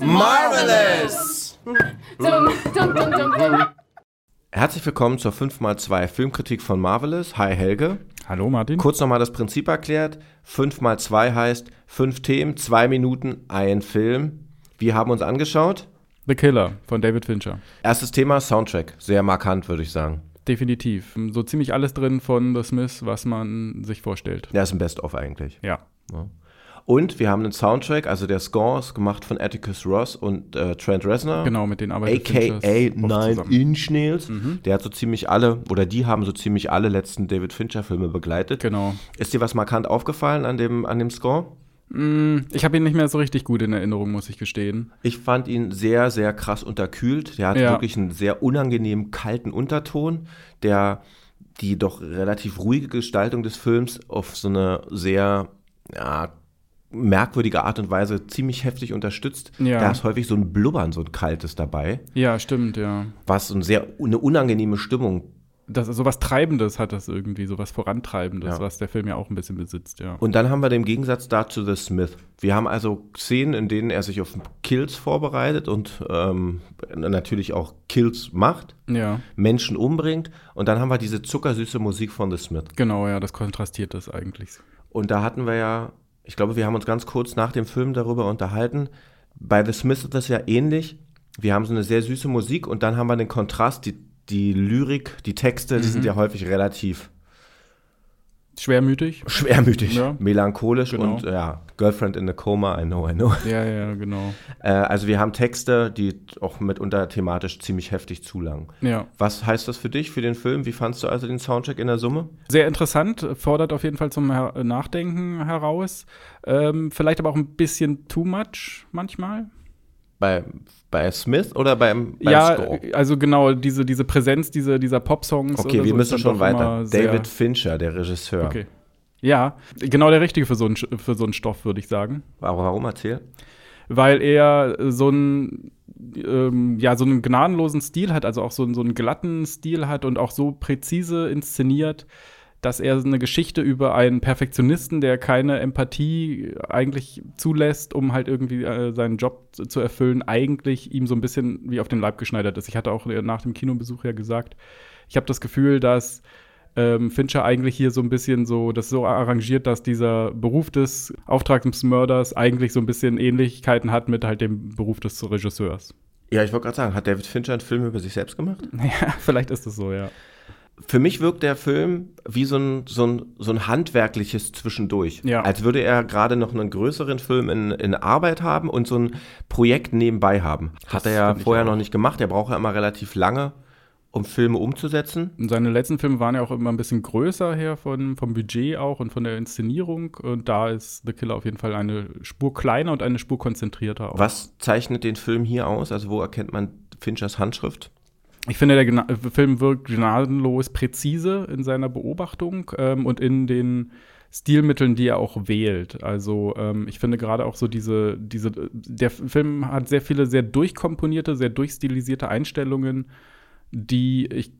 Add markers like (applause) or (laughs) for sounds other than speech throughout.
Marvelous! Herzlich willkommen zur 5x2 Filmkritik von Marvelous. Hi Helge. Hallo Martin. Kurz nochmal das Prinzip erklärt. 5x2 heißt 5 Themen, 2 Minuten, ein Film. Wir haben uns angeschaut. The Killer von David Fincher. Erstes Thema, Soundtrack. Sehr markant, würde ich sagen. Definitiv. So ziemlich alles drin von The Smiths, was man sich vorstellt. Ja, ist ein Best-of eigentlich. Ja. ja. Und wir haben einen Soundtrack, also der Score ist gemacht von Atticus Ross und äh, Trent Reznor. Genau, mit den arbeitet AKA Nine Inch Nails. Mhm. Der hat so ziemlich alle, oder die haben so ziemlich alle letzten David Fincher-Filme begleitet. Genau. Ist dir was markant aufgefallen an dem, an dem Score? Mm, ich habe ihn nicht mehr so richtig gut in Erinnerung, muss ich gestehen. Ich fand ihn sehr, sehr krass unterkühlt. Der hat ja. wirklich einen sehr unangenehm kalten Unterton, der die doch relativ ruhige Gestaltung des Films auf so eine sehr ja, merkwürdige Art und Weise ziemlich heftig unterstützt. Ja. Da ist häufig so ein Blubbern, so ein kaltes dabei. Ja, stimmt, ja. Was so eine sehr eine unangenehme Stimmung. Das, so was Treibendes hat das irgendwie, so was Vorantreibendes, ja. was der Film ja auch ein bisschen besitzt, ja. Und dann haben wir den Gegensatz dazu The Smith. Wir haben also Szenen, in denen er sich auf Kills vorbereitet und ähm, natürlich auch Kills macht, ja. Menschen umbringt. Und dann haben wir diese zuckersüße Musik von The Smith. Genau, ja, das kontrastiert das eigentlich. Und da hatten wir ja ich glaube, wir haben uns ganz kurz nach dem Film darüber unterhalten. Bei The Smiths ist das ja ähnlich. Wir haben so eine sehr süße Musik und dann haben wir den Kontrast, die, die Lyrik, die Texte, mhm. die sind ja häufig relativ Schwermütig. Schwermütig, ja. melancholisch genau. und ja, Girlfriend in a Coma, I know, I know. (laughs) Ja, ja, genau. Äh, also wir haben Texte, die auch mitunter thematisch ziemlich heftig zulangen. Ja. Was heißt das für dich, für den Film? Wie fandst du also den Soundtrack in der Summe? Sehr interessant, fordert auf jeden Fall zum Nachdenken heraus. Ähm, vielleicht aber auch ein bisschen too much manchmal. Bei bei Smith oder beim, beim ja, Score? also genau, diese, diese Präsenz diese, dieser Pop-Songs. Okay, wir so müssen schon weiter. David Fincher, der Regisseur. Okay. Ja, genau der Richtige für so einen, für so einen Stoff, würde ich sagen. Aber warum erzähl? Weil er so einen, ähm, ja, so einen gnadenlosen Stil hat, also auch so, so einen glatten Stil hat und auch so präzise inszeniert, dass er eine Geschichte über einen Perfektionisten, der keine Empathie eigentlich zulässt, um halt irgendwie äh, seinen Job zu erfüllen, eigentlich ihm so ein bisschen wie auf den Leib geschneidert ist. Ich hatte auch nach dem Kinobesuch ja gesagt, ich habe das Gefühl, dass ähm, Fincher eigentlich hier so ein bisschen so das so arrangiert, dass dieser Beruf des Auftragsmörders eigentlich so ein bisschen Ähnlichkeiten hat mit halt dem Beruf des Regisseurs. Ja, ich wollte gerade sagen, hat David Fincher einen Film über sich selbst gemacht? (laughs) Ja, vielleicht ist es so, ja für mich wirkt der Film wie so ein, so ein, so ein handwerkliches Zwischendurch. Ja. Als würde er gerade noch einen größeren Film in, in Arbeit haben und so ein Projekt nebenbei haben. Das Hat er ja vorher noch nicht gemacht. Er braucht ja immer relativ lange, um Filme umzusetzen. Und seine letzten Filme waren ja auch immer ein bisschen größer her von, vom Budget auch und von der Inszenierung. Und da ist The Killer auf jeden Fall eine Spur kleiner und eine Spur konzentrierter auch. Was zeichnet den Film hier aus? Also wo erkennt man Finchers Handschrift? Ich finde, der Gna Film wirkt gnadenlos präzise in seiner Beobachtung ähm, und in den Stilmitteln, die er auch wählt. Also ähm, ich finde gerade auch so diese, diese, der Film hat sehr viele sehr durchkomponierte, sehr durchstilisierte Einstellungen, die ich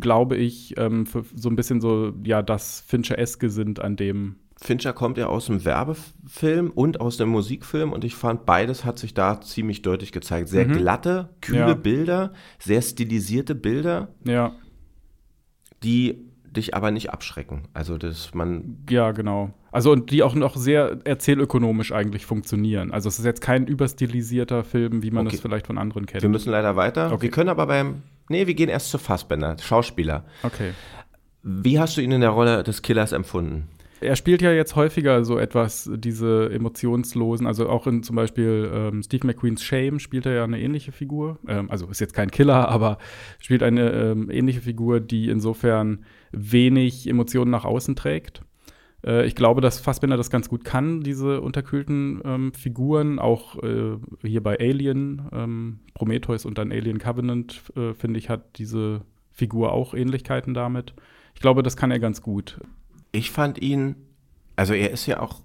glaube ich ähm, so ein bisschen so ja das Fincher-eske sind an dem Fincher kommt ja aus dem Werbefilm und aus dem Musikfilm und ich fand, beides hat sich da ziemlich deutlich gezeigt. Sehr mhm. glatte, kühle ja. Bilder, sehr stilisierte Bilder. Ja. Die dich aber nicht abschrecken. Also, dass man. Ja, genau. Also, und die auch noch sehr erzählökonomisch eigentlich funktionieren. Also, es ist jetzt kein überstilisierter Film, wie man es vielleicht von anderen kennt. Wir müssen leider weiter. Okay. Wir können aber beim. Nee, wir gehen erst zu Fassbender, Schauspieler. Okay. Wie hast du ihn in der Rolle des Killers empfunden? Er spielt ja jetzt häufiger so etwas, diese emotionslosen, also auch in zum Beispiel ähm, Steve McQueens Shame spielt er ja eine ähnliche Figur. Ähm, also ist jetzt kein Killer, (laughs) aber spielt eine ähm, ähnliche Figur, die insofern wenig Emotionen nach außen trägt. Äh, ich glaube, dass Fassbender das ganz gut kann, diese unterkühlten ähm, Figuren. Auch äh, hier bei Alien, ähm, Prometheus und dann Alien Covenant, äh, finde ich, hat diese Figur auch Ähnlichkeiten damit. Ich glaube, das kann er ganz gut ich fand ihn, also er ist ja auch,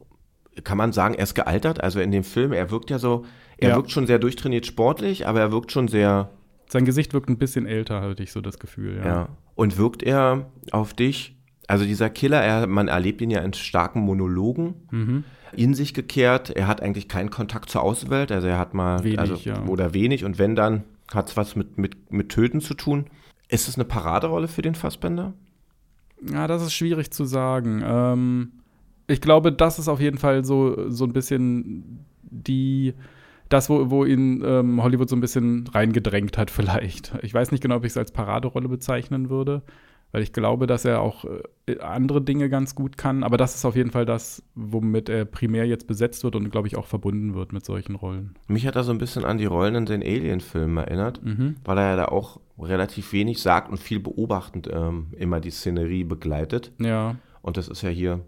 kann man sagen, er ist gealtert. Also in dem Film, er wirkt ja so, er ja. wirkt schon sehr durchtrainiert sportlich, aber er wirkt schon sehr Sein Gesicht wirkt ein bisschen älter, hatte ich so das Gefühl, ja. ja. Und wirkt er auf dich, also dieser Killer, er, man erlebt ihn ja in starken Monologen, mhm. in sich gekehrt, er hat eigentlich keinen Kontakt zur Außenwelt, also er hat mal, wenig, also, ja. oder wenig und wenn dann, hat es was mit, mit, mit Töten zu tun. Ist es eine Paraderolle für den Fassbender? Ja, das ist schwierig zu sagen. Ähm, ich glaube, das ist auf jeden Fall so, so ein bisschen die, das, wo, wo ihn ähm, Hollywood so ein bisschen reingedrängt hat, vielleicht. Ich weiß nicht genau, ob ich es als Paraderolle bezeichnen würde, weil ich glaube, dass er auch äh, andere Dinge ganz gut kann. Aber das ist auf jeden Fall das, womit er primär jetzt besetzt wird und, glaube ich, auch verbunden wird mit solchen Rollen. Mich hat er so ein bisschen an die Rollen in den Alien-Filmen erinnert, mhm. weil er ja da auch relativ wenig sagt und viel beobachtend ähm, immer die Szenerie begleitet. Ja. Und das ist ja hier,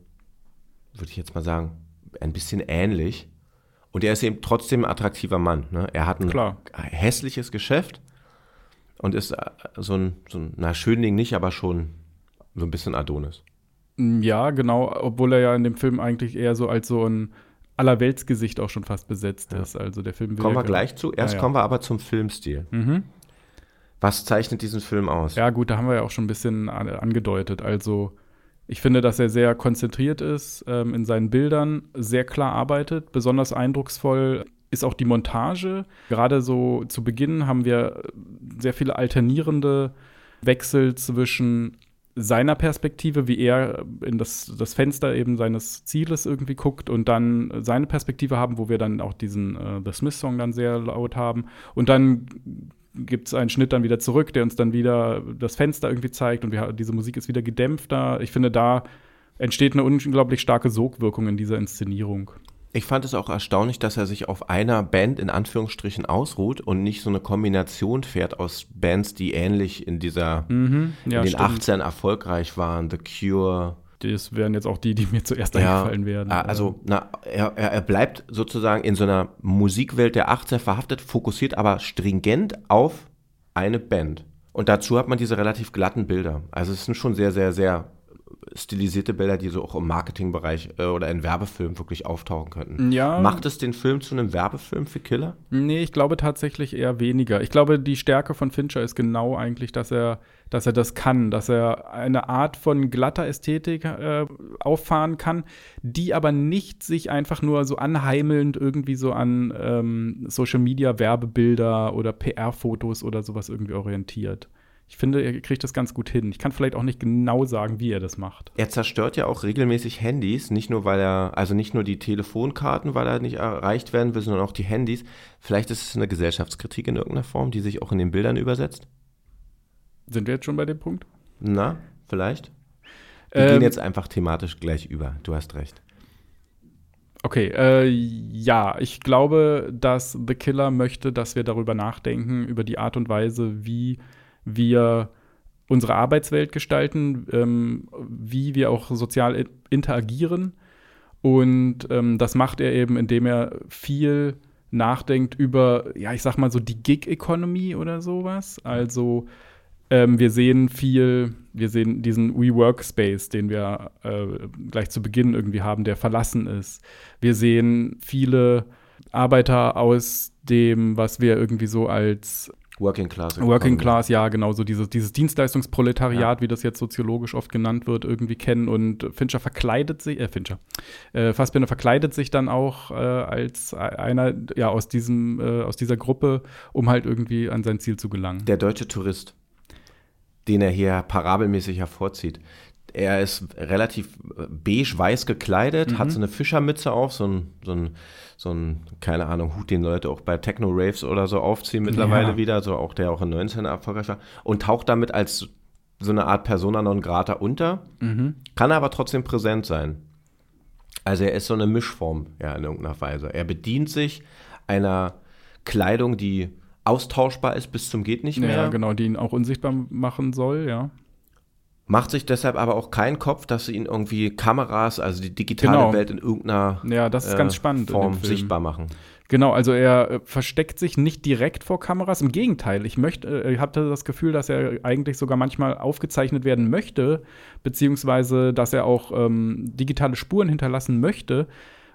würde ich jetzt mal sagen, ein bisschen ähnlich. Und er ist eben trotzdem ein attraktiver Mann. Ne? Er hat ein Klar. hässliches Geschäft und ist äh, so ein, so ein, na, Schönling nicht, aber schon so ein bisschen Adonis. Mm, ja, genau, obwohl er ja in dem Film eigentlich eher so als so ein Allerweltsgesicht auch schon fast besetzt ja. ist. Also der Film Kommen wir gleich zu. Erst ja, ja. kommen wir aber zum Filmstil. Mhm. Was zeichnet diesen Film aus? Ja, gut, da haben wir ja auch schon ein bisschen angedeutet. Also ich finde, dass er sehr konzentriert ist ähm, in seinen Bildern, sehr klar arbeitet. Besonders eindrucksvoll ist auch die Montage. Gerade so zu Beginn haben wir sehr viele alternierende Wechsel zwischen seiner Perspektive, wie er in das, das Fenster eben seines Zieles irgendwie guckt und dann seine Perspektive haben, wo wir dann auch diesen äh, The Smith Song dann sehr laut haben und dann gibt es einen Schnitt dann wieder zurück, der uns dann wieder das Fenster irgendwie zeigt und wir, diese Musik ist wieder gedämpfter. Ich finde, da entsteht eine unglaublich starke Sogwirkung in dieser Inszenierung. Ich fand es auch erstaunlich, dass er sich auf einer Band in Anführungsstrichen ausruht und nicht so eine Kombination fährt aus Bands, die ähnlich in dieser mhm, ja, in den stimmt. 18 erfolgreich waren, The Cure, das wären jetzt auch die, die mir zuerst ja, eingefallen werden. Ah, also, na, er, er bleibt sozusagen in so einer Musikwelt der 18 verhaftet, fokussiert aber stringent auf eine Band. Und dazu hat man diese relativ glatten Bilder. Also es sind schon sehr, sehr, sehr stilisierte Bilder, die so auch im Marketingbereich äh, oder in Werbefilmen wirklich auftauchen könnten. Ja. Macht es den Film zu einem Werbefilm für Killer? Nee, ich glaube tatsächlich eher weniger. Ich glaube, die Stärke von Fincher ist genau eigentlich, dass er, dass er das kann, dass er eine Art von glatter Ästhetik äh, auffahren kann, die aber nicht sich einfach nur so anheimelnd irgendwie so an ähm, Social Media Werbebilder oder PR-Fotos oder sowas irgendwie orientiert ich finde, er kriegt das ganz gut hin. Ich kann vielleicht auch nicht genau sagen, wie er das macht. Er zerstört ja auch regelmäßig Handys, nicht nur weil er, also nicht nur die Telefonkarten, weil er nicht erreicht werden will, sondern auch die Handys. Vielleicht ist es eine Gesellschaftskritik in irgendeiner Form, die sich auch in den Bildern übersetzt. Sind wir jetzt schon bei dem Punkt? Na, vielleicht. Wir ähm, gehen jetzt einfach thematisch gleich über. Du hast recht. Okay, äh, ja, ich glaube, dass The Killer möchte, dass wir darüber nachdenken, über die Art und Weise, wie wir unsere Arbeitswelt gestalten, ähm, wie wir auch sozial interagieren. Und ähm, das macht er eben, indem er viel nachdenkt über, ja, ich sag mal so die Gig-Economy oder sowas. Also ähm, wir sehen viel, wir sehen diesen WeWorkspace, den wir äh, gleich zu Beginn irgendwie haben, der verlassen ist. Wir sehen viele Arbeiter aus dem, was wir irgendwie so als Working Class. Working Class, ja, genau, so dieses, dieses Dienstleistungsproletariat, ja. wie das jetzt soziologisch oft genannt wird, irgendwie kennen. Und Fincher verkleidet sich, äh, Fincher, äh, Fassbinder verkleidet sich dann auch äh, als einer, ja, aus diesem, äh, aus dieser Gruppe, um halt irgendwie an sein Ziel zu gelangen. Der deutsche Tourist, den er hier parabelmäßig hervorzieht, er ist relativ äh, beige-weiß gekleidet, mhm. hat so eine Fischermütze auf, so ein, so ein, so ein, keine Ahnung, Hut, den Leute auch bei Techno-Raves oder so aufziehen mittlerweile ja. wieder, so auch der auch in 19 erfolgreich war, und taucht damit als so eine Art Persona non grata unter, mhm. kann aber trotzdem präsent sein. Also er ist so eine Mischform, ja, in irgendeiner Weise. Er bedient sich einer Kleidung, die austauschbar ist bis zum geht nicht mehr. Ja, genau, die ihn auch unsichtbar machen soll, ja macht sich deshalb aber auch keinen Kopf, dass sie ihn irgendwie Kameras, also die digitale genau. Welt in irgendeiner ja, das ist äh, ganz spannend Form sichtbar machen. Genau, also er äh, versteckt sich nicht direkt vor Kameras. Im Gegenteil, ich möchte, äh, ich hatte das Gefühl, dass er eigentlich sogar manchmal aufgezeichnet werden möchte, beziehungsweise dass er auch ähm, digitale Spuren hinterlassen möchte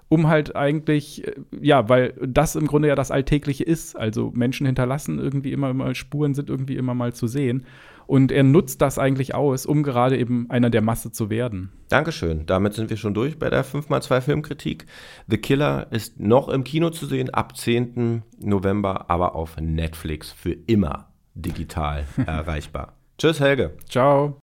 um halt eigentlich, äh, ja, weil das im Grunde ja das Alltägliche ist. Also Menschen hinterlassen irgendwie immer mal Spuren, sind irgendwie immer mal zu sehen. Und er nutzt das eigentlich aus, um gerade eben einer der Masse zu werden. Dankeschön. Damit sind wir schon durch bei der 5x2 Filmkritik. The Killer ist noch im Kino zu sehen, ab 10. November, aber auf Netflix für immer digital (laughs) erreichbar. Tschüss, Helge. Ciao.